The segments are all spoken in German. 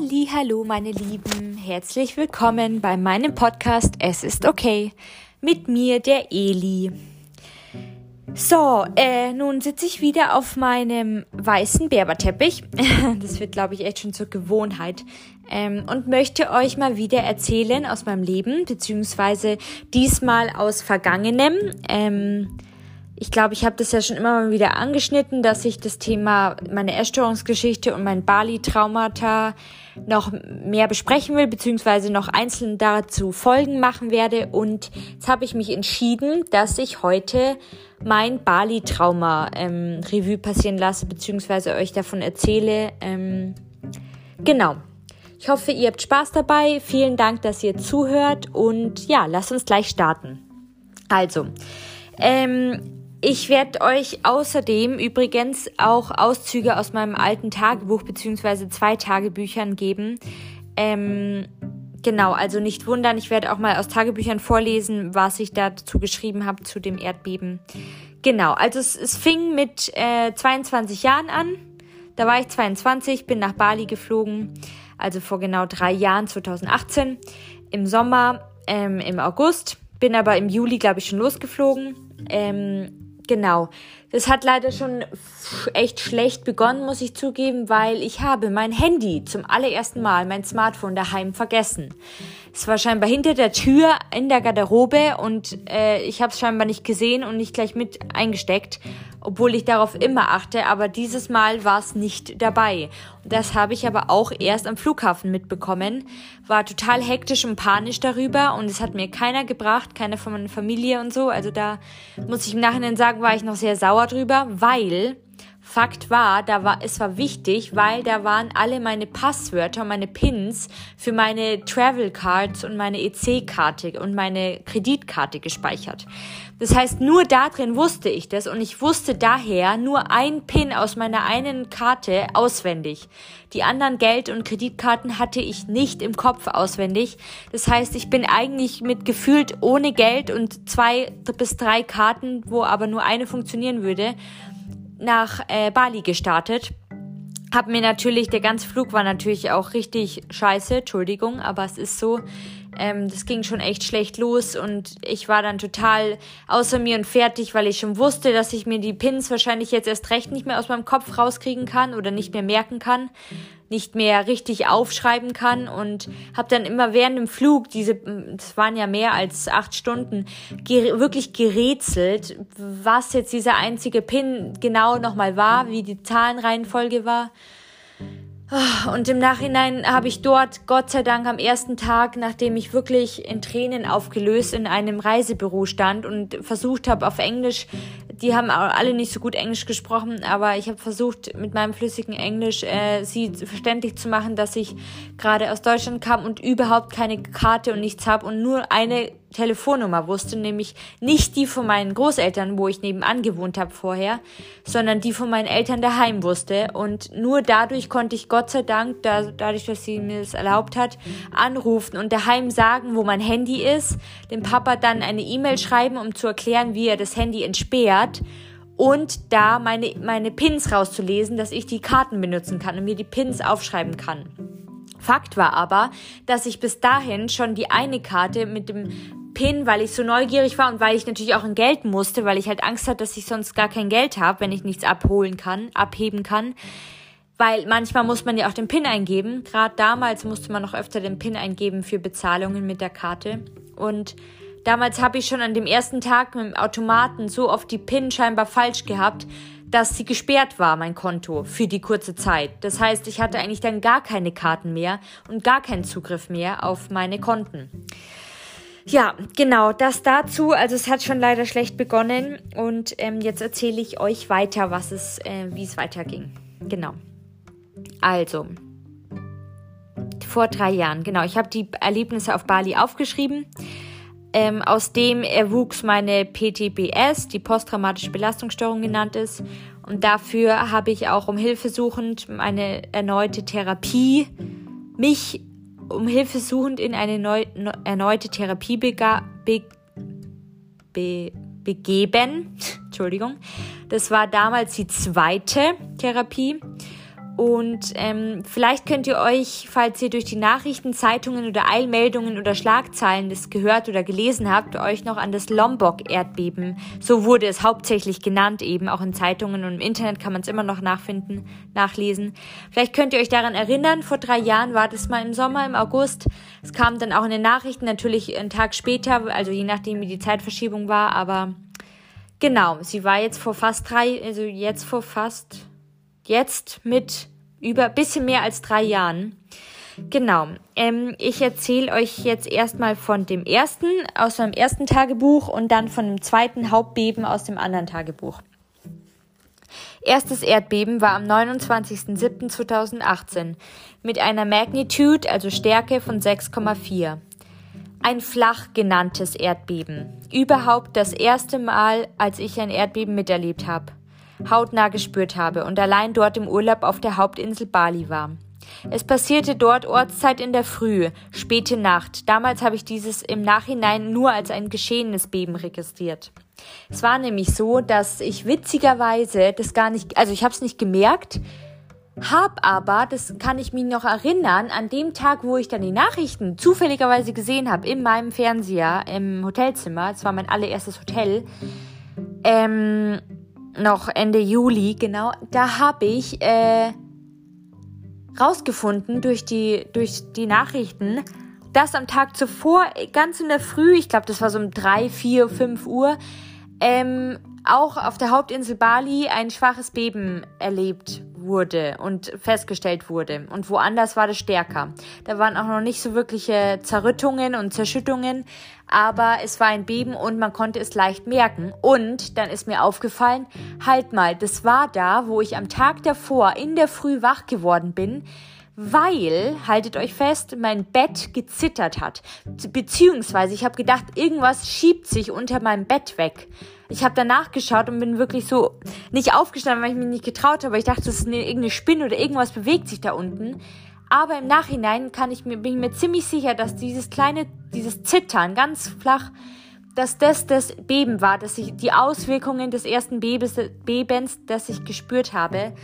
Hallo, meine Lieben, herzlich willkommen bei meinem Podcast Es ist okay mit mir, der Eli. So, äh, nun sitze ich wieder auf meinem weißen Berberteppich. Das wird, glaube ich, echt schon zur Gewohnheit. Ähm, und möchte euch mal wieder erzählen aus meinem Leben, beziehungsweise diesmal aus Vergangenem. Ähm, ich glaube, ich habe das ja schon immer mal wieder angeschnitten, dass ich das Thema meine Essstörungsgeschichte und mein Bali-Traumata noch mehr besprechen will, beziehungsweise noch einzeln dazu Folgen machen werde. Und jetzt habe ich mich entschieden, dass ich heute mein Bali-Trauma ähm, Revue passieren lasse, beziehungsweise euch davon erzähle. Ähm, genau. Ich hoffe, ihr habt Spaß dabei. Vielen Dank, dass ihr zuhört. Und ja, lasst uns gleich starten. Also, ähm, ich werde euch außerdem übrigens auch Auszüge aus meinem alten Tagebuch beziehungsweise zwei Tagebüchern geben. Ähm, genau, also nicht wundern, ich werde auch mal aus Tagebüchern vorlesen, was ich dazu geschrieben habe zu dem Erdbeben. Genau, also es, es fing mit äh, 22 Jahren an. Da war ich 22, bin nach Bali geflogen, also vor genau drei Jahren, 2018, im Sommer, ähm, im August. Bin aber im Juli, glaube ich, schon losgeflogen. Ähm, Genau. Das hat leider schon echt schlecht begonnen, muss ich zugeben, weil ich habe mein Handy zum allerersten Mal, mein Smartphone daheim vergessen. Es war scheinbar hinter der Tür in der Garderobe und äh, ich habe es scheinbar nicht gesehen und nicht gleich mit eingesteckt obwohl ich darauf immer achte, aber dieses Mal war es nicht dabei. Das habe ich aber auch erst am Flughafen mitbekommen, war total hektisch und panisch darüber und es hat mir keiner gebracht, keiner von meiner Familie und so. Also da muss ich im Nachhinein sagen, war ich noch sehr sauer drüber, weil Fakt war, da war, es war wichtig, weil da waren alle meine Passwörter und meine Pins für meine Travel Cards und meine EC-Karte und meine Kreditkarte gespeichert. Das heißt, nur da drin wusste ich das und ich wusste daher nur ein Pin aus meiner einen Karte auswendig. Die anderen Geld- und Kreditkarten hatte ich nicht im Kopf auswendig. Das heißt, ich bin eigentlich mit gefühlt ohne Geld und zwei bis drei Karten, wo aber nur eine funktionieren würde, nach äh, Bali gestartet. Hab mir natürlich, der ganze Flug war natürlich auch richtig scheiße, Entschuldigung, aber es ist so. Ähm, das ging schon echt schlecht los und ich war dann total außer mir und fertig, weil ich schon wusste, dass ich mir die Pins wahrscheinlich jetzt erst recht nicht mehr aus meinem Kopf rauskriegen kann oder nicht mehr merken kann, nicht mehr richtig aufschreiben kann und habe dann immer während dem Flug diese, das waren ja mehr als acht Stunden, ger wirklich gerätselt, was jetzt dieser einzige Pin genau nochmal war, wie die Zahlenreihenfolge war. Ah, und im Nachhinein habe ich dort, Gott sei Dank, am ersten Tag, nachdem ich wirklich in Tränen aufgelöst in einem Reisebüro stand und versucht habe, auf Englisch die haben alle nicht so gut Englisch gesprochen, aber ich habe versucht, mit meinem flüssigen Englisch äh, sie verständlich zu machen, dass ich gerade aus Deutschland kam und überhaupt keine Karte und nichts habe und nur eine Telefonnummer wusste, nämlich nicht die von meinen Großeltern, wo ich nebenan gewohnt habe vorher, sondern die von meinen Eltern daheim wusste. Und nur dadurch konnte ich Gott sei Dank, da, dadurch, dass sie mir das erlaubt hat, anrufen und daheim sagen, wo mein Handy ist, dem Papa dann eine E-Mail schreiben, um zu erklären, wie er das Handy entsperrt hat und da meine, meine Pins rauszulesen, dass ich die Karten benutzen kann und mir die Pins aufschreiben kann. Fakt war aber, dass ich bis dahin schon die eine Karte mit dem Pin, weil ich so neugierig war und weil ich natürlich auch in Geld musste, weil ich halt Angst hatte, dass ich sonst gar kein Geld habe, wenn ich nichts abholen kann, abheben kann. Weil manchmal muss man ja auch den PIN eingeben. Gerade damals musste man noch öfter den PIN eingeben für Bezahlungen mit der Karte. Und Damals habe ich schon an dem ersten Tag mit dem Automaten so oft die PIN scheinbar falsch gehabt, dass sie gesperrt war, mein Konto, für die kurze Zeit. Das heißt, ich hatte eigentlich dann gar keine Karten mehr und gar keinen Zugriff mehr auf meine Konten. Ja, genau, das dazu. Also es hat schon leider schlecht begonnen und ähm, jetzt erzähle ich euch weiter, was es, äh, wie es weiterging. Genau. Also, vor drei Jahren, genau. Ich habe die Erlebnisse auf Bali aufgeschrieben. Ähm, aus dem erwuchs meine PTBS, die posttraumatische Belastungsstörung genannt ist. Und dafür habe ich auch um Hilfe suchend meine erneute Therapie, mich um Hilfe suchend in eine neu, ne, erneute Therapie bega, be, be, begeben. Entschuldigung. Das war damals die zweite Therapie. Und ähm, vielleicht könnt ihr euch, falls ihr durch die Nachrichten, Zeitungen oder Eilmeldungen oder Schlagzeilen das gehört oder gelesen habt, euch noch an das Lombok-Erdbeben, so wurde es hauptsächlich genannt, eben auch in Zeitungen und im Internet kann man es immer noch nachfinden, nachlesen. Vielleicht könnt ihr euch daran erinnern, vor drei Jahren war das mal im Sommer, im August. Es kam dann auch in den Nachrichten, natürlich einen Tag später, also je nachdem wie die Zeitverschiebung war, aber genau, sie war jetzt vor fast drei, also jetzt vor fast Jetzt mit über bisschen mehr als drei Jahren. Genau. Ähm, ich erzähle euch jetzt erstmal von dem ersten aus meinem ersten Tagebuch und dann von dem zweiten Hauptbeben aus dem anderen Tagebuch. Erstes Erdbeben war am 29.07.2018 mit einer Magnitude, also Stärke von 6,4. Ein flach genanntes Erdbeben. Überhaupt das erste Mal, als ich ein Erdbeben miterlebt habe hautnah gespürt habe und allein dort im Urlaub auf der Hauptinsel Bali war. Es passierte dort Ortszeit in der Früh, späte Nacht. Damals habe ich dieses im Nachhinein nur als ein geschehenes Beben registriert. Es war nämlich so, dass ich witzigerweise das gar nicht, also ich habe es nicht gemerkt, hab aber, das kann ich mich noch erinnern, an dem Tag, wo ich dann die Nachrichten zufälligerweise gesehen habe, in meinem Fernseher im Hotelzimmer, es war mein allererstes Hotel, ähm, noch Ende Juli, genau, da habe ich äh, rausgefunden durch die, durch die Nachrichten, dass am Tag zuvor, ganz in der Früh, ich glaube, das war so um drei, vier, fünf Uhr, ähm, auch auf der Hauptinsel Bali ein schwaches Beben erlebt wurde und festgestellt wurde. Und woanders war das stärker. Da waren auch noch nicht so wirkliche Zerrüttungen und Zerschüttungen, aber es war ein Beben und man konnte es leicht merken. Und dann ist mir aufgefallen, halt mal, das war da, wo ich am Tag davor in der Früh wach geworden bin, weil, haltet euch fest, mein Bett gezittert hat. Beziehungsweise ich habe gedacht, irgendwas schiebt sich unter meinem Bett weg. Ich habe danach geschaut und bin wirklich so nicht aufgestanden, weil ich mich nicht getraut habe. Ich dachte, das ist eine, irgendeine Spinne oder irgendwas bewegt sich da unten. Aber im Nachhinein kann ich mir, bin ich mir ziemlich sicher, dass dieses kleine, dieses Zittern ganz flach, dass das das Beben war, dass ich die Auswirkungen des ersten Bebens, Bebens, das ich gespürt habe,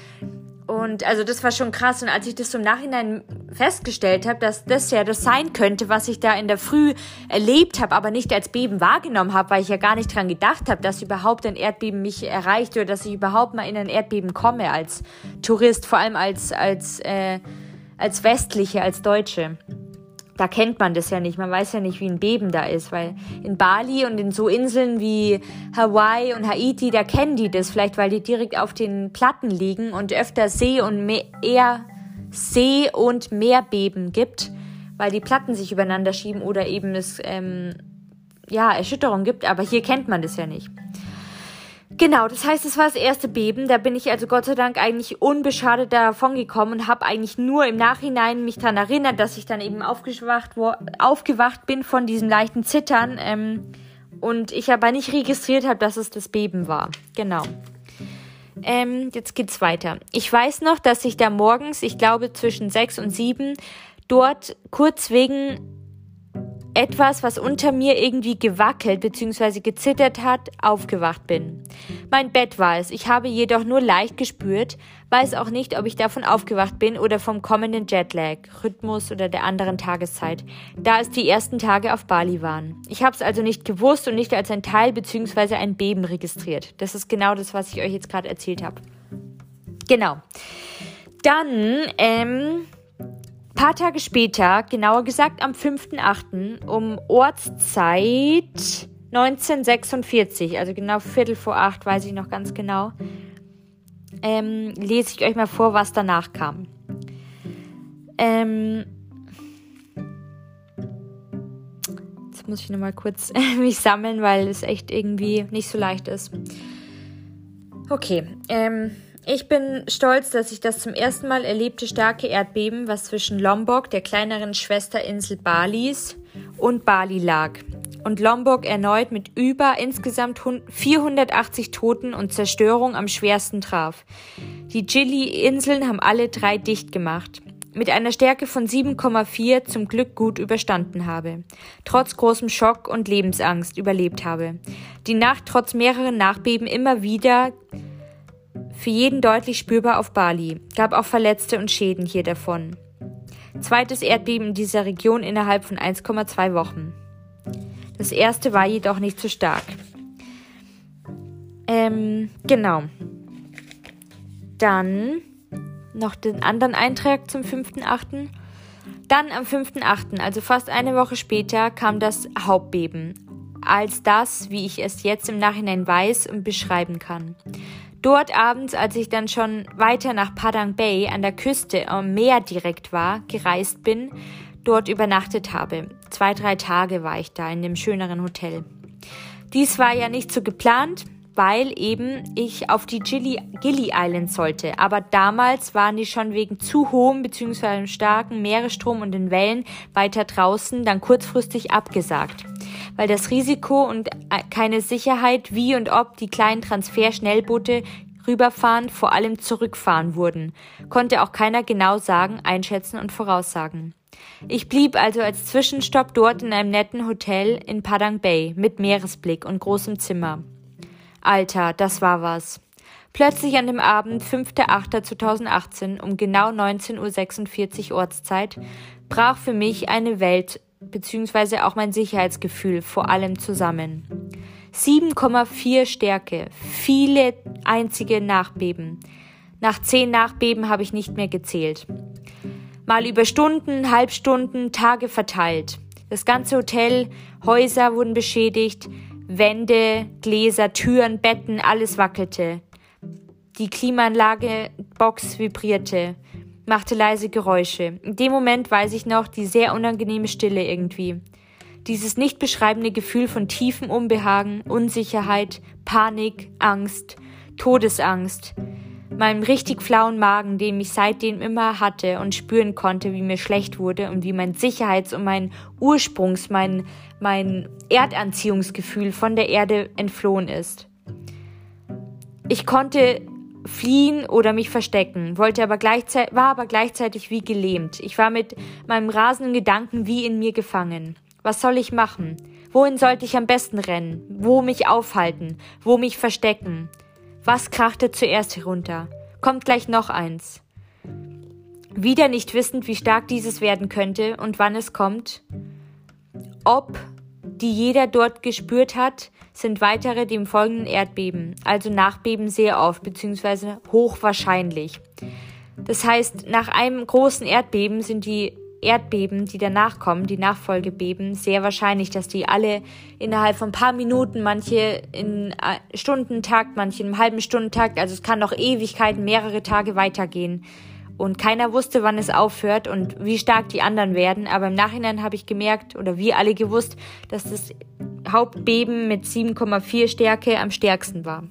und also das war schon krass. Und als ich das im Nachhinein festgestellt habe, dass das ja das sein könnte, was ich da in der Früh erlebt habe, aber nicht als Beben wahrgenommen habe, weil ich ja gar nicht dran gedacht habe, dass überhaupt ein Erdbeben mich erreicht oder dass ich überhaupt mal in ein Erdbeben komme als Tourist, vor allem als als äh, als Westliche, als Deutsche da kennt man das ja nicht. Man weiß ja nicht, wie ein Beben da ist, weil in Bali und in so Inseln wie Hawaii und Haiti, da kennen die das vielleicht, weil die direkt auf den Platten liegen und öfter See und Me eher See und Meerbeben gibt, weil die Platten sich übereinander schieben oder eben es ähm, ja Erschütterung gibt. Aber hier kennt man das ja nicht. Genau, das heißt, es war das erste Beben. Da bin ich also Gott sei Dank eigentlich unbeschadet davon gekommen und habe eigentlich nur im Nachhinein mich daran erinnert, dass ich dann eben aufgewacht, aufgewacht bin von diesem leichten Zittern ähm, und ich aber nicht registriert habe, dass es das Beben war. Genau. Ähm, jetzt geht's weiter. Ich weiß noch, dass ich da morgens, ich glaube zwischen sechs und sieben, dort kurz wegen etwas, was unter mir irgendwie gewackelt bzw. gezittert hat, aufgewacht bin. Mein Bett war es, ich habe jedoch nur leicht gespürt, weiß auch nicht, ob ich davon aufgewacht bin oder vom kommenden Jetlag, Rhythmus oder der anderen Tageszeit, da es die ersten Tage auf Bali waren. Ich habe es also nicht gewusst und nicht als ein Teil bzw. ein Beben registriert. Das ist genau das, was ich euch jetzt gerade erzählt habe. Genau. Dann, ähm, paar Tage später, genauer gesagt am 5.8. um Ortszeit 1946, also genau Viertel vor acht, weiß ich noch ganz genau, ähm, lese ich euch mal vor, was danach kam. Ähm, jetzt muss ich nochmal kurz mich sammeln, weil es echt irgendwie nicht so leicht ist. Okay, ähm, ich bin stolz, dass ich das zum ersten Mal erlebte starke Erdbeben, was zwischen Lombok, der kleineren Schwesterinsel Balis, und Bali lag. Und Lombok erneut mit über insgesamt 480 Toten und Zerstörung am schwersten traf. Die Gili-Inseln haben alle drei dicht gemacht. Mit einer Stärke von 7,4 zum Glück gut überstanden habe. Trotz großem Schock und Lebensangst überlebt habe. Die Nacht trotz mehreren Nachbeben immer wieder für jeden deutlich spürbar auf Bali, gab auch Verletzte und Schäden hier davon. Zweites Erdbeben in dieser Region innerhalb von 1,2 Wochen. Das erste war jedoch nicht so stark. Ähm, genau. Dann noch den anderen Eintrag zum 5.8. Dann am 5.8., also fast eine Woche später, kam das Hauptbeben. Als das, wie ich es jetzt im Nachhinein weiß und beschreiben kann. Dort abends, als ich dann schon weiter nach Padang Bay an der Küste am Meer direkt war, gereist bin, dort übernachtet habe. Zwei, drei Tage war ich da in dem schöneren Hotel. Dies war ja nicht so geplant, weil eben ich auf die Gili, Gili Islands sollte. Aber damals waren die schon wegen zu hohem bzw. starken Meeresstrom und den Wellen weiter draußen dann kurzfristig abgesagt. Weil das Risiko und äh, keine Sicherheit, wie und ob die kleinen Transferschnellboote rüberfahren, vor allem zurückfahren wurden, konnte auch keiner genau sagen, einschätzen und voraussagen. Ich blieb also als Zwischenstopp dort in einem netten Hotel in Padang Bay mit Meeresblick und großem Zimmer. Alter, das war was. Plötzlich an dem Abend, 5.8.2018 um genau 19.46 Uhr Ortszeit, brach für mich eine Welt bzw. auch mein Sicherheitsgefühl vor allem zusammen. 7,4 Stärke, viele einzige Nachbeben. Nach zehn Nachbeben habe ich nicht mehr gezählt. Mal über Stunden, Halbstunden, Tage verteilt. Das ganze Hotel, Häuser wurden beschädigt, Wände, Gläser, Türen, Betten, alles wackelte. Die Klimaanlage Box vibrierte, machte leise Geräusche. In dem Moment weiß ich noch die sehr unangenehme Stille irgendwie. Dieses nicht beschreibende Gefühl von tiefem Unbehagen, Unsicherheit, Panik, Angst, Todesangst meinem richtig flauen Magen, den ich seitdem immer hatte und spüren konnte, wie mir schlecht wurde und wie mein Sicherheits- und mein Ursprungs-, mein, mein Erdanziehungsgefühl von der Erde entflohen ist. Ich konnte fliehen oder mich verstecken, wollte aber gleichzeitig, war aber gleichzeitig wie gelähmt. Ich war mit meinem rasenden Gedanken wie in mir gefangen. Was soll ich machen? Wohin sollte ich am besten rennen? Wo mich aufhalten? Wo mich verstecken? Was krachte zuerst herunter? Kommt gleich noch eins. Wieder nicht wissend, wie stark dieses werden könnte und wann es kommt. Ob, die jeder dort gespürt hat, sind weitere dem folgenden Erdbeben, also Nachbeben sehr oft, beziehungsweise hochwahrscheinlich. Das heißt, nach einem großen Erdbeben sind die Erdbeben, die danach kommen, die Nachfolgebeben, sehr wahrscheinlich, dass die alle innerhalb von ein paar Minuten, manche in äh, Stundentakt, manche im halben Stundentakt, also es kann noch Ewigkeiten, mehrere Tage weitergehen. Und keiner wusste, wann es aufhört und wie stark die anderen werden. Aber im Nachhinein habe ich gemerkt, oder wir alle gewusst, dass das Hauptbeben mit 7,4 Stärke am stärksten war.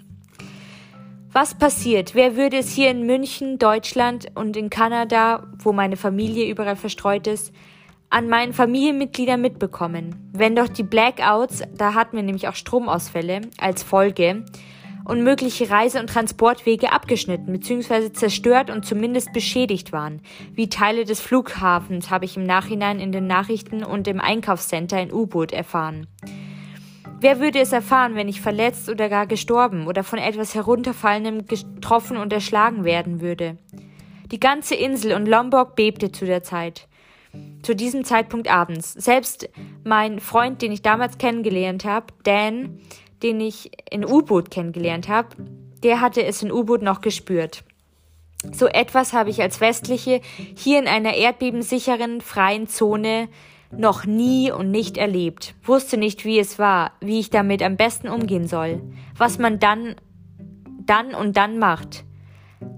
Was passiert? Wer würde es hier in München, Deutschland und in Kanada, wo meine Familie überall verstreut ist, an meinen Familienmitgliedern mitbekommen? Wenn doch die Blackouts, da hatten wir nämlich auch Stromausfälle als Folge, und mögliche Reise- und Transportwege abgeschnitten bzw. zerstört und zumindest beschädigt waren. Wie Teile des Flughafens habe ich im Nachhinein in den Nachrichten und im Einkaufscenter in U-Boot erfahren. Wer würde es erfahren, wenn ich verletzt oder gar gestorben oder von etwas Herunterfallendem getroffen und erschlagen werden würde? Die ganze Insel und Lombok bebte zu der Zeit. Zu diesem Zeitpunkt abends. Selbst mein Freund, den ich damals kennengelernt habe, Dan, den ich in U-Boot kennengelernt habe, der hatte es in U-Boot noch gespürt. So etwas habe ich als Westliche hier in einer erdbebensicheren, freien Zone noch nie und nicht erlebt, wusste nicht, wie es war, wie ich damit am besten umgehen soll, was man dann, dann und dann macht.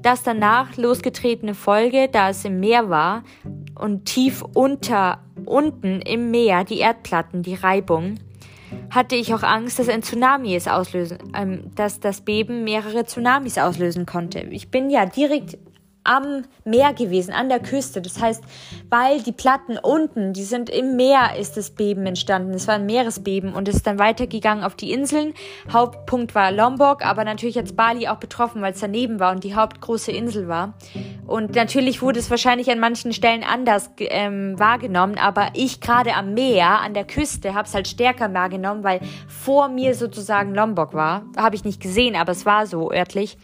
Das danach losgetretene Folge, da es im Meer war und tief unter, unten im Meer die Erdplatten, die Reibung, hatte ich auch Angst, dass ein Tsunami es auslösen, ähm, dass das Beben mehrere Tsunamis auslösen konnte. Ich bin ja direkt am Meer gewesen, an der Küste. Das heißt, weil die Platten unten, die sind im Meer, ist das Beben entstanden. Es war ein Meeresbeben und ist dann weitergegangen auf die Inseln. Hauptpunkt war Lombok, aber natürlich hat Bali auch betroffen, weil es daneben war und die hauptgroße Insel war. Und natürlich wurde es wahrscheinlich an manchen Stellen anders ähm, wahrgenommen, aber ich gerade am Meer, an der Küste, habe es halt stärker wahrgenommen, weil vor mir sozusagen Lombok war. Habe ich nicht gesehen, aber es war so örtlich.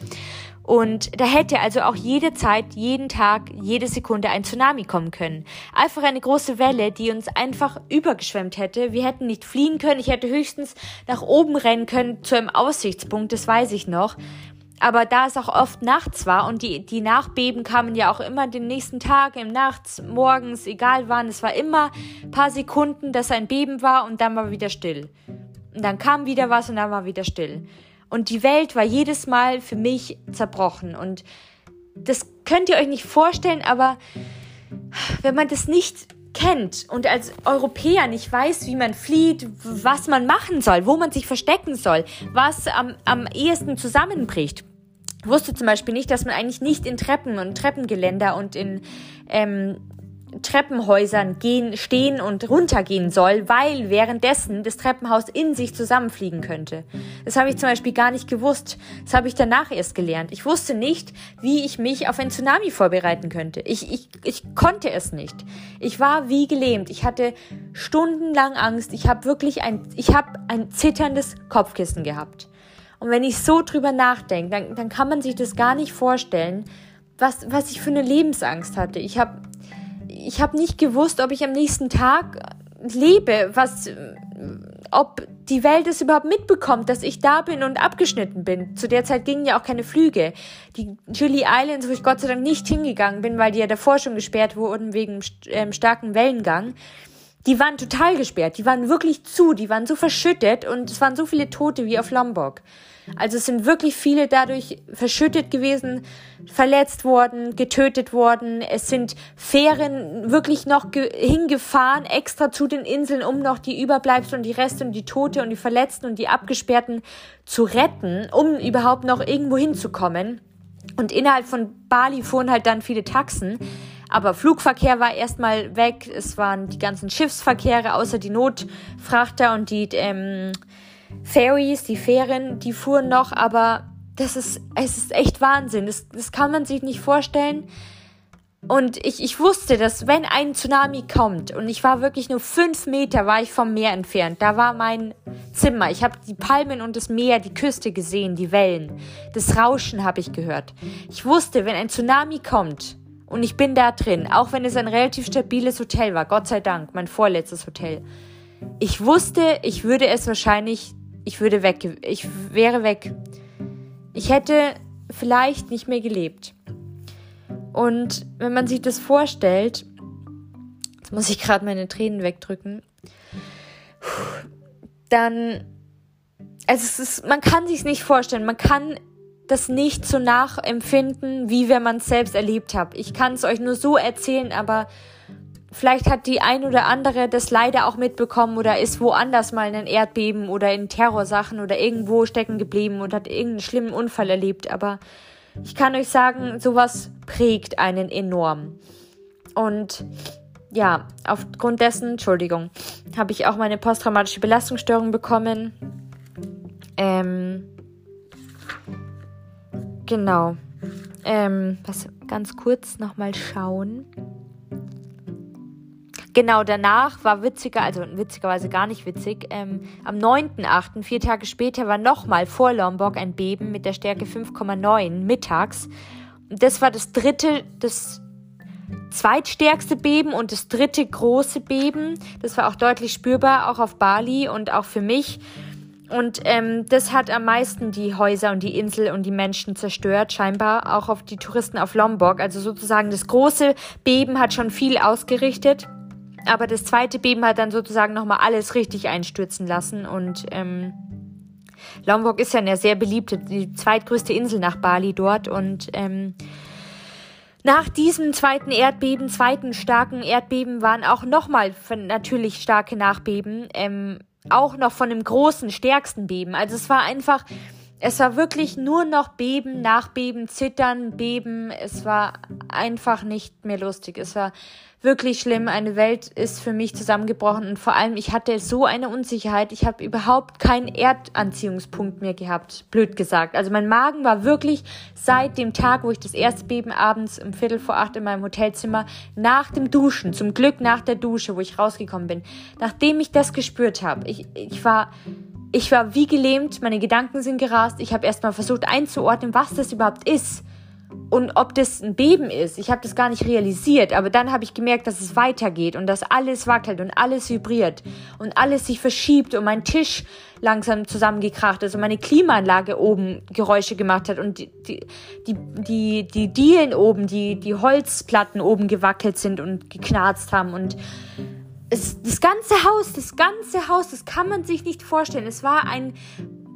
Und da hätte also auch jede Zeit, jeden Tag, jede Sekunde ein Tsunami kommen können. Einfach eine große Welle, die uns einfach übergeschwemmt hätte. Wir hätten nicht fliehen können. Ich hätte höchstens nach oben rennen können zu einem Aussichtspunkt, das weiß ich noch. Aber da es auch oft nachts war und die, die Nachbeben kamen ja auch immer den nächsten Tag, im Nachts, morgens, egal wann, es war immer paar Sekunden, dass ein Beben war und dann war wieder still. Und dann kam wieder was und dann war wieder still. Und die Welt war jedes Mal für mich zerbrochen. Und das könnt ihr euch nicht vorstellen, aber wenn man das nicht kennt und als Europäer nicht weiß, wie man flieht, was man machen soll, wo man sich verstecken soll, was am, am ehesten zusammenbricht. Ich wusste zum Beispiel nicht, dass man eigentlich nicht in Treppen und Treppengeländer und in ähm, Treppenhäusern gehen, stehen und runtergehen soll, weil währenddessen das Treppenhaus in sich zusammenfliegen könnte. Das habe ich zum Beispiel gar nicht gewusst. Das habe ich danach erst gelernt. Ich wusste nicht, wie ich mich auf ein Tsunami vorbereiten könnte. Ich, ich, ich konnte es nicht. Ich war wie gelähmt. Ich hatte stundenlang Angst. Ich habe wirklich ein, ich habe ein zitterndes Kopfkissen gehabt. Und wenn ich so drüber nachdenke, dann, dann kann man sich das gar nicht vorstellen, was, was ich für eine Lebensangst hatte. Ich habe ich habe nicht gewusst, ob ich am nächsten Tag lebe, was, ob die Welt es überhaupt mitbekommt, dass ich da bin und abgeschnitten bin. Zu der Zeit gingen ja auch keine Flüge. Die Gili Islands, wo ich Gott sei Dank nicht hingegangen bin, weil die ja davor schon gesperrt wurden wegen ähm, starken Wellengang, die waren total gesperrt. Die waren wirklich zu. Die waren so verschüttet und es waren so viele Tote wie auf Lombok. Also es sind wirklich viele dadurch verschüttet gewesen, verletzt worden, getötet worden. Es sind Fähren wirklich noch hingefahren, extra zu den Inseln, um noch die Überbleibsel und die Reste und die Tote und die Verletzten und die Abgesperrten zu retten, um überhaupt noch irgendwo hinzukommen. Und innerhalb von Bali fuhren halt dann viele Taxen. Aber Flugverkehr war erstmal weg. Es waren die ganzen Schiffsverkehre, außer die Notfrachter und die ähm, Ferries, die Fähren, die fuhren noch, aber das ist, es ist echt Wahnsinn. Das, das kann man sich nicht vorstellen. Und ich, ich wusste, dass wenn ein Tsunami kommt, und ich war wirklich nur fünf Meter, war ich vom Meer entfernt, da war mein Zimmer. Ich habe die Palmen und das Meer, die Küste gesehen, die Wellen. Das Rauschen habe ich gehört. Ich wusste, wenn ein Tsunami kommt, und ich bin da drin, auch wenn es ein relativ stabiles Hotel war, Gott sei Dank, mein vorletztes Hotel. Ich wusste, ich würde es wahrscheinlich ich würde weg, ich wäre weg. Ich hätte vielleicht nicht mehr gelebt. Und wenn man sich das vorstellt, jetzt muss ich gerade meine Tränen wegdrücken, dann, also es ist, man kann sich nicht vorstellen, man kann das nicht so nachempfinden, wie wenn man es selbst erlebt hat. Ich kann es euch nur so erzählen, aber Vielleicht hat die ein oder andere das leider auch mitbekommen oder ist woanders mal in ein Erdbeben oder in Terrorsachen oder irgendwo stecken geblieben und hat irgendeinen schlimmen Unfall erlebt. Aber ich kann euch sagen, sowas prägt einen enorm. Und ja, aufgrund dessen, Entschuldigung, habe ich auch meine posttraumatische Belastungsstörung bekommen. Ähm, genau. Ähm, was ganz kurz nochmal schauen. Genau, danach war witziger, also witzigerweise gar nicht witzig. Ähm, am 9.8., vier Tage später, war nochmal vor Lombok ein Beben mit der Stärke 5,9 mittags. Das war das dritte, das zweitstärkste Beben und das dritte große Beben. Das war auch deutlich spürbar, auch auf Bali und auch für mich. Und ähm, das hat am meisten die Häuser und die Insel und die Menschen zerstört, scheinbar auch auf die Touristen auf Lombok. Also sozusagen das große Beben hat schon viel ausgerichtet. Aber das zweite Beben hat dann sozusagen nochmal alles richtig einstürzen lassen und ähm, Lombok ist ja eine sehr beliebte, die zweitgrößte Insel nach Bali dort und ähm, nach diesem zweiten Erdbeben, zweiten starken Erdbeben waren auch nochmal natürlich starke Nachbeben, ähm, auch noch von dem großen, stärksten Beben. Also es war einfach, es war wirklich nur noch Beben, Nachbeben, Zittern, Beben. Es war einfach nicht mehr lustig. Es war wirklich schlimm. Eine Welt ist für mich zusammengebrochen und vor allem, ich hatte so eine Unsicherheit. Ich habe überhaupt keinen Erdanziehungspunkt mehr gehabt, blöd gesagt. Also mein Magen war wirklich seit dem Tag, wo ich das erste Beben abends um Viertel vor acht in meinem Hotelzimmer nach dem Duschen, zum Glück nach der Dusche, wo ich rausgekommen bin, nachdem ich das gespürt habe, ich, ich war ich war wie gelähmt, meine Gedanken sind gerast. Ich habe erstmal versucht einzuordnen, was das überhaupt ist und ob das ein Beben ist. Ich habe das gar nicht realisiert, aber dann habe ich gemerkt, dass es weitergeht und dass alles wackelt und alles vibriert und alles sich verschiebt und mein Tisch langsam zusammengekracht ist und meine Klimaanlage oben Geräusche gemacht hat und die, die, die, die, die Dielen oben, die, die Holzplatten oben gewackelt sind und geknarzt haben und es, das ganze Haus, das ganze Haus, das kann man sich nicht vorstellen. Es war ein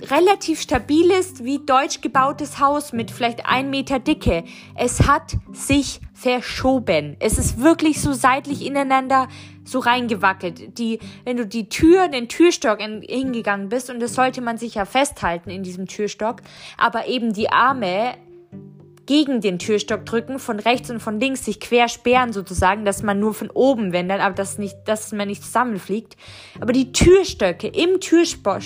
relativ stabiles, wie deutsch gebautes Haus mit vielleicht ein Meter Dicke. Es hat sich verschoben. Es ist wirklich so seitlich ineinander so reingewackelt. Die, wenn du die Tür, den Türstock in, hingegangen bist, und das sollte man sich ja festhalten in diesem Türstock, aber eben die Arme gegen den Türstock drücken, von rechts und von links sich quer sperren sozusagen, dass man nur von oben wendet, aber dass nicht, dass man nicht zusammenfliegt. Aber die Türstöcke im Türstock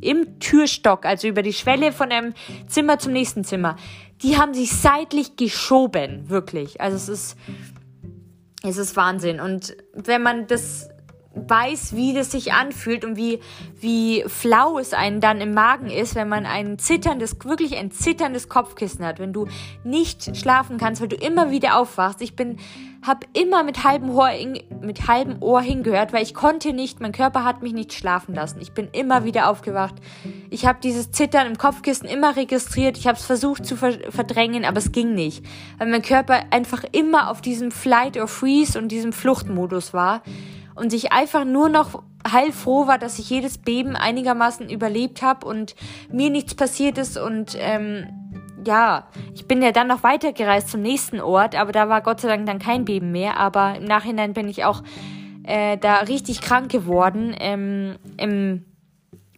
im Türstock, also über die Schwelle von einem Zimmer zum nächsten Zimmer, die haben sich seitlich geschoben, wirklich. Also es ist, es ist Wahnsinn. Und wenn man das weiß, wie das sich anfühlt und wie, wie flau es einen dann im Magen ist, wenn man ein zitterndes, wirklich ein zitterndes Kopfkissen hat, wenn du nicht schlafen kannst, weil du immer wieder aufwachst. Ich bin, hab immer mit halbem Ohr, mit halbem Ohr hingehört, weil ich konnte nicht, mein Körper hat mich nicht schlafen lassen. Ich bin immer wieder aufgewacht. Ich habe dieses Zittern im Kopfkissen immer registriert. Ich habe es versucht zu verdrängen, aber es ging nicht, weil mein Körper einfach immer auf diesem Flight or Freeze und diesem Fluchtmodus war und sich einfach nur noch heilfroh war, dass ich jedes Beben einigermaßen überlebt habe und mir nichts passiert ist und ähm, ja, ich bin ja dann noch weitergereist zum nächsten Ort, aber da war Gott sei Dank dann kein Beben mehr. Aber im Nachhinein bin ich auch äh, da richtig krank geworden. Ähm, Im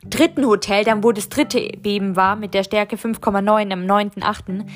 dritten Hotel, dann wo das dritte Beben war, mit der Stärke 5,9 am 9.8.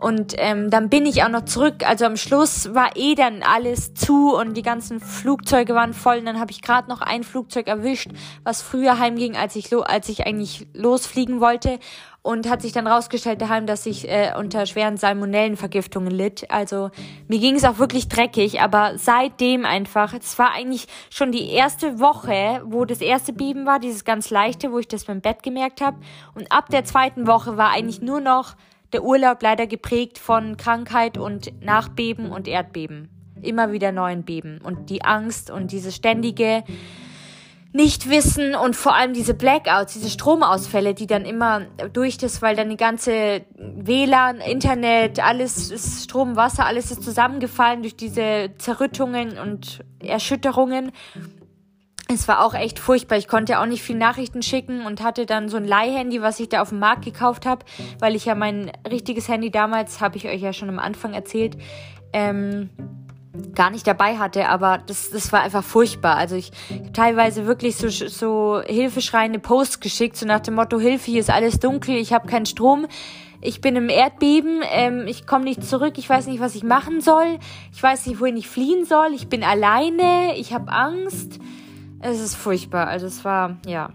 Und ähm, dann bin ich auch noch zurück. Also am Schluss war eh dann alles zu und die ganzen Flugzeuge waren voll. Und dann habe ich gerade noch ein Flugzeug erwischt, was früher heimging, als ich, als ich eigentlich losfliegen wollte. Und hat sich dann rausgestellt daheim, dass ich äh, unter schweren Salmonellenvergiftungen litt. Also mir ging es auch wirklich dreckig, aber seitdem einfach, es war eigentlich schon die erste Woche, wo das erste Beben war, dieses ganz leichte, wo ich das beim Bett gemerkt habe. Und ab der zweiten Woche war eigentlich nur noch der Urlaub leider geprägt von Krankheit und Nachbeben und Erdbeben. Immer wieder neuen Beben. Und die Angst und diese ständige Nichtwissen und vor allem diese Blackouts, diese Stromausfälle, die dann immer durch das, weil dann die ganze WLAN, Internet, alles ist Strom, Wasser, alles ist zusammengefallen durch diese Zerrüttungen und Erschütterungen es war auch echt furchtbar. Ich konnte auch nicht viel Nachrichten schicken und hatte dann so ein Leihhandy, was ich da auf dem Markt gekauft habe, weil ich ja mein richtiges Handy damals, habe ich euch ja schon am Anfang erzählt, ähm, gar nicht dabei hatte, aber das, das war einfach furchtbar. Also ich habe teilweise wirklich so, so hilfeschreiende Posts geschickt, so nach dem Motto, Hilfe, hier ist alles dunkel, ich habe keinen Strom, ich bin im Erdbeben, ähm, ich komme nicht zurück, ich weiß nicht, was ich machen soll, ich weiß nicht, wohin ich fliehen soll, ich bin alleine, ich habe Angst. Es ist furchtbar. Also es war, ja.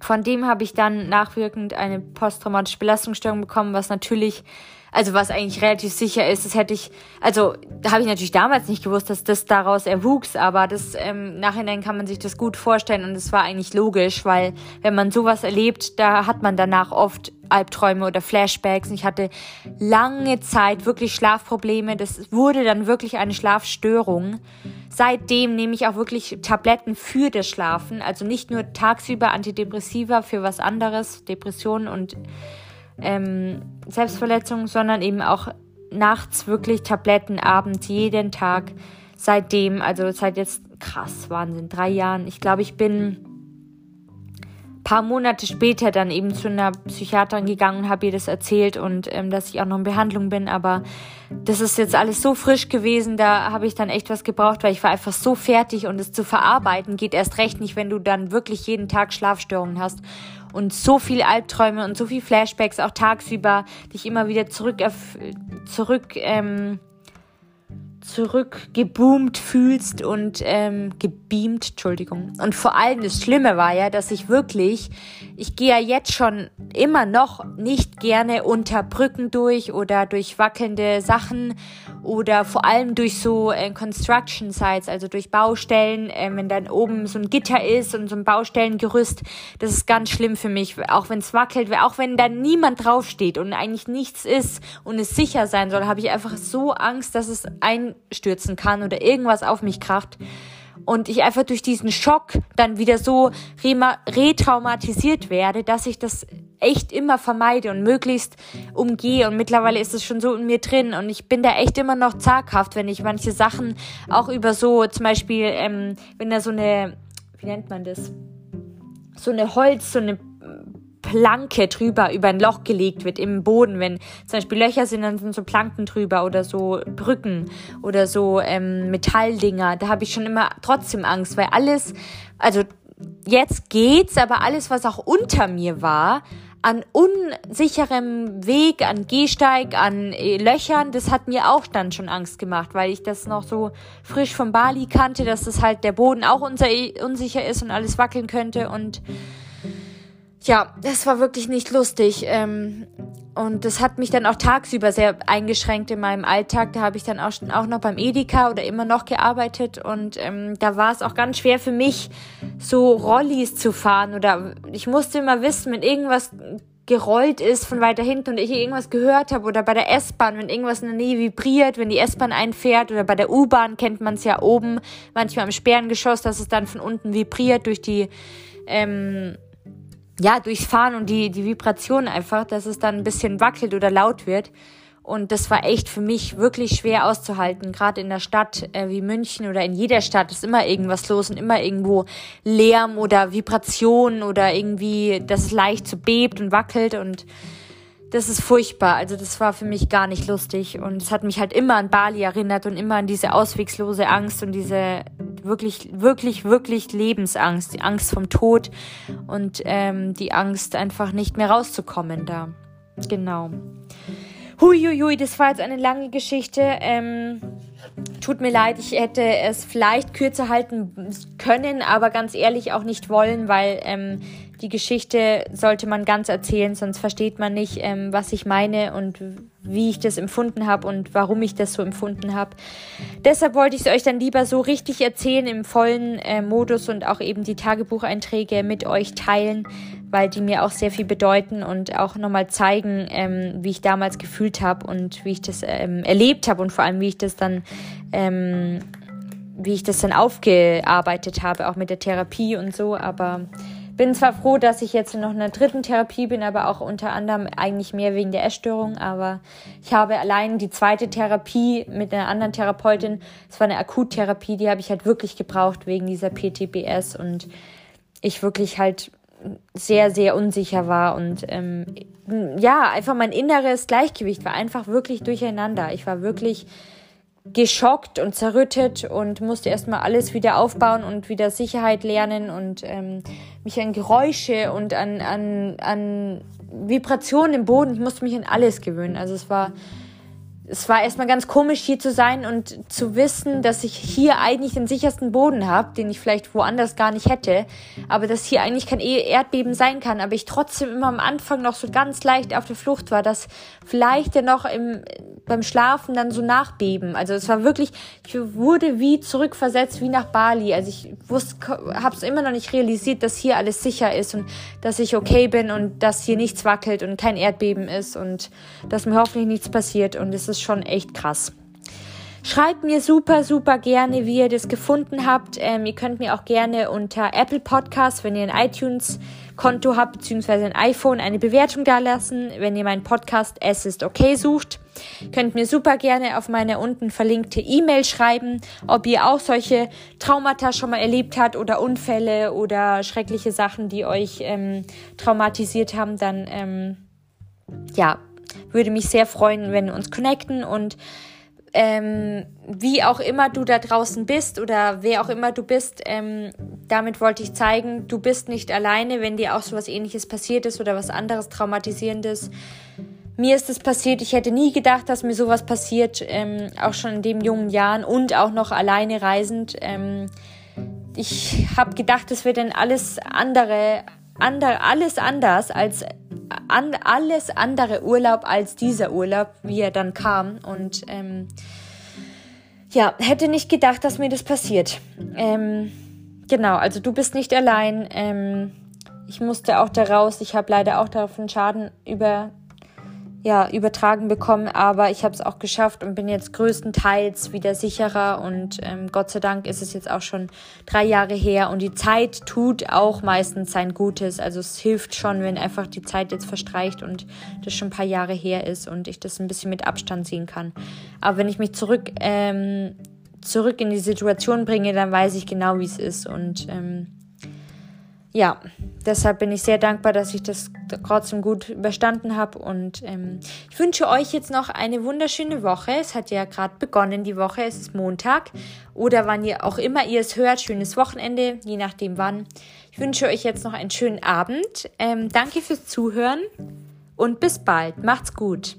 Von dem habe ich dann nachwirkend eine posttraumatische Belastungsstörung bekommen, was natürlich, also was eigentlich relativ sicher ist, das hätte ich, also habe ich natürlich damals nicht gewusst, dass das daraus erwuchs, aber das ähm, Nachhinein kann man sich das gut vorstellen und es war eigentlich logisch, weil wenn man sowas erlebt, da hat man danach oft Albträume oder Flashbacks. Und ich hatte lange Zeit wirklich Schlafprobleme. Das wurde dann wirklich eine Schlafstörung. Seitdem nehme ich auch wirklich Tabletten für das Schlafen. Also nicht nur tagsüber Antidepressiva für was anderes, Depressionen und ähm, Selbstverletzungen, sondern eben auch nachts wirklich Tabletten, abends, jeden Tag. Seitdem, also seit jetzt krass, Wahnsinn, drei Jahren. Ich glaube, ich bin paar Monate später dann eben zu einer Psychiaterin gegangen und habe ihr das erzählt und ähm, dass ich auch noch in Behandlung bin. Aber das ist jetzt alles so frisch gewesen, da habe ich dann echt was gebraucht, weil ich war einfach so fertig und es zu verarbeiten geht erst recht nicht, wenn du dann wirklich jeden Tag Schlafstörungen hast und so viel Albträume und so viel Flashbacks auch tagsüber dich immer wieder zurück zurück ähm, zurückgeboomt fühlst und ähm, gebeamt, Entschuldigung. Und vor allem das Schlimme war ja, dass ich wirklich, ich gehe ja jetzt schon immer noch nicht gerne unter Brücken durch oder durch wackelnde Sachen oder vor allem durch so äh, Construction Sites, also durch Baustellen, äh, wenn dann oben so ein Gitter ist und so ein Baustellengerüst, das ist ganz schlimm für mich, auch wenn es wackelt, auch wenn da niemand draufsteht und eigentlich nichts ist und es sicher sein soll, habe ich einfach so Angst, dass es einstürzen kann oder irgendwas auf mich kraft und ich einfach durch diesen Schock dann wieder so retraumatisiert werde, dass ich das echt immer vermeide und möglichst umgehe. Und mittlerweile ist es schon so in mir drin. Und ich bin da echt immer noch zaghaft, wenn ich manche Sachen auch über so, zum Beispiel, ähm, wenn da so eine, wie nennt man das? So eine Holz, so eine Planke drüber über ein Loch gelegt wird im Boden. Wenn zum Beispiel Löcher sind, dann sind so Planken drüber oder so Brücken oder so ähm, Metalldinger. Da habe ich schon immer trotzdem Angst, weil alles, also jetzt geht's, aber alles, was auch unter mir war, an unsicherem Weg, an Gehsteig, an äh, Löchern, das hat mir auch dann schon Angst gemacht, weil ich das noch so frisch von Bali kannte, dass das halt der Boden auch unsicher ist und alles wackeln könnte und ja, das war wirklich nicht lustig. Ähm, und das hat mich dann auch tagsüber sehr eingeschränkt in meinem Alltag. Da habe ich dann auch, auch noch beim Edeka oder immer noch gearbeitet. Und ähm, da war es auch ganz schwer für mich, so Rollis zu fahren. Oder ich musste immer wissen, wenn irgendwas gerollt ist von weiter hinten und ich irgendwas gehört habe oder bei der S-Bahn, wenn irgendwas in der Nähe vibriert, wenn die S-Bahn einfährt oder bei der U-Bahn kennt man es ja oben, manchmal im Sperrengeschoss, dass es dann von unten vibriert durch die ähm, ja, durchs Fahren und die, die Vibration einfach, dass es dann ein bisschen wackelt oder laut wird. Und das war echt für mich wirklich schwer auszuhalten. Gerade in der Stadt äh, wie München oder in jeder Stadt ist immer irgendwas los und immer irgendwo Lärm oder Vibration oder irgendwie, dass es leicht so bebt und wackelt und das ist furchtbar. Also das war für mich gar nicht lustig und es hat mich halt immer an Bali erinnert und immer an diese auswegslose Angst und diese wirklich, wirklich, wirklich Lebensangst, die Angst vom Tod und ähm, die Angst einfach nicht mehr rauszukommen da. Genau. Huiuiui, das war jetzt eine lange Geschichte. Ähm, tut mir leid, ich hätte es vielleicht kürzer halten können, aber ganz ehrlich auch nicht wollen, weil ähm, die Geschichte sollte man ganz erzählen, sonst versteht man nicht, ähm, was ich meine und wie ich das empfunden habe und warum ich das so empfunden habe. Deshalb wollte ich es euch dann lieber so richtig erzählen im vollen äh, Modus und auch eben die Tagebucheinträge mit euch teilen, weil die mir auch sehr viel bedeuten und auch nochmal zeigen, ähm, wie ich damals gefühlt habe und wie ich das ähm, erlebt habe und vor allem wie ich das dann ähm, wie ich das dann aufgearbeitet habe, auch mit der Therapie und so, aber bin zwar froh, dass ich jetzt noch in der dritten Therapie bin, aber auch unter anderem eigentlich mehr wegen der Essstörung. Aber ich habe allein die zweite Therapie mit einer anderen Therapeutin, es war eine Akuttherapie, die habe ich halt wirklich gebraucht wegen dieser PTBS und ich wirklich halt sehr, sehr unsicher war und ähm, ja, einfach mein inneres Gleichgewicht war einfach wirklich durcheinander. Ich war wirklich geschockt und zerrüttet und musste erstmal alles wieder aufbauen und wieder Sicherheit lernen und ähm, mich an Geräusche und an, an, an Vibrationen im Boden, ich musste mich an alles gewöhnen. Also es war es war erstmal ganz komisch hier zu sein und zu wissen, dass ich hier eigentlich den sichersten Boden habe, den ich vielleicht woanders gar nicht hätte, aber dass hier eigentlich kein e- Erdbeben sein kann, aber ich trotzdem immer am Anfang noch so ganz leicht auf der Flucht war, dass vielleicht ja noch im, beim Schlafen dann so nachbeben. Also es war wirklich, ich wurde wie zurückversetzt, wie nach Bali. Also ich wusste, habe es immer noch nicht realisiert, dass hier alles sicher ist und dass ich okay bin und dass hier nichts wackelt und kein Erdbeben ist und dass mir hoffentlich nichts passiert und es ist ist schon echt krass. Schreibt mir super, super gerne, wie ihr das gefunden habt. Ähm, ihr könnt mir auch gerne unter Apple Podcasts, wenn ihr ein iTunes-Konto habt, beziehungsweise ein iPhone, eine Bewertung da lassen. Wenn ihr meinen Podcast Es ist okay sucht, könnt mir super gerne auf meine unten verlinkte E-Mail schreiben, ob ihr auch solche Traumata schon mal erlebt habt oder Unfälle oder schreckliche Sachen, die euch ähm, traumatisiert haben. Dann, ähm, ja, würde mich sehr freuen, wenn wir uns connecten und ähm, wie auch immer du da draußen bist oder wer auch immer du bist, ähm, damit wollte ich zeigen, du bist nicht alleine, wenn dir auch so was ähnliches passiert ist oder was anderes Traumatisierendes. mir ist es passiert, ich hätte nie gedacht, dass mir sowas passiert, ähm, auch schon in den jungen Jahren und auch noch alleine reisend. Ähm, ich habe gedacht, es wird dann alles andere, andere, alles anders als an, alles andere Urlaub als dieser Urlaub, wie er dann kam. Und ähm, ja, hätte nicht gedacht, dass mir das passiert. Ähm, genau, also du bist nicht allein. Ähm, ich musste auch da raus. Ich habe leider auch darauf einen Schaden über ja, übertragen bekommen, aber ich habe es auch geschafft und bin jetzt größtenteils wieder sicherer und ähm, Gott sei Dank ist es jetzt auch schon drei Jahre her und die Zeit tut auch meistens sein Gutes. Also es hilft schon, wenn einfach die Zeit jetzt verstreicht und das schon ein paar Jahre her ist und ich das ein bisschen mit Abstand sehen kann. Aber wenn ich mich zurück ähm, zurück in die Situation bringe, dann weiß ich genau, wie es ist und ähm, ja, deshalb bin ich sehr dankbar, dass ich das trotzdem gut überstanden habe. Und ähm, ich wünsche euch jetzt noch eine wunderschöne Woche. Es hat ja gerade begonnen, die Woche. Es ist Montag. Oder wann ihr auch immer ihr es hört, schönes Wochenende, je nachdem wann. Ich wünsche euch jetzt noch einen schönen Abend. Ähm, danke fürs Zuhören und bis bald. Macht's gut.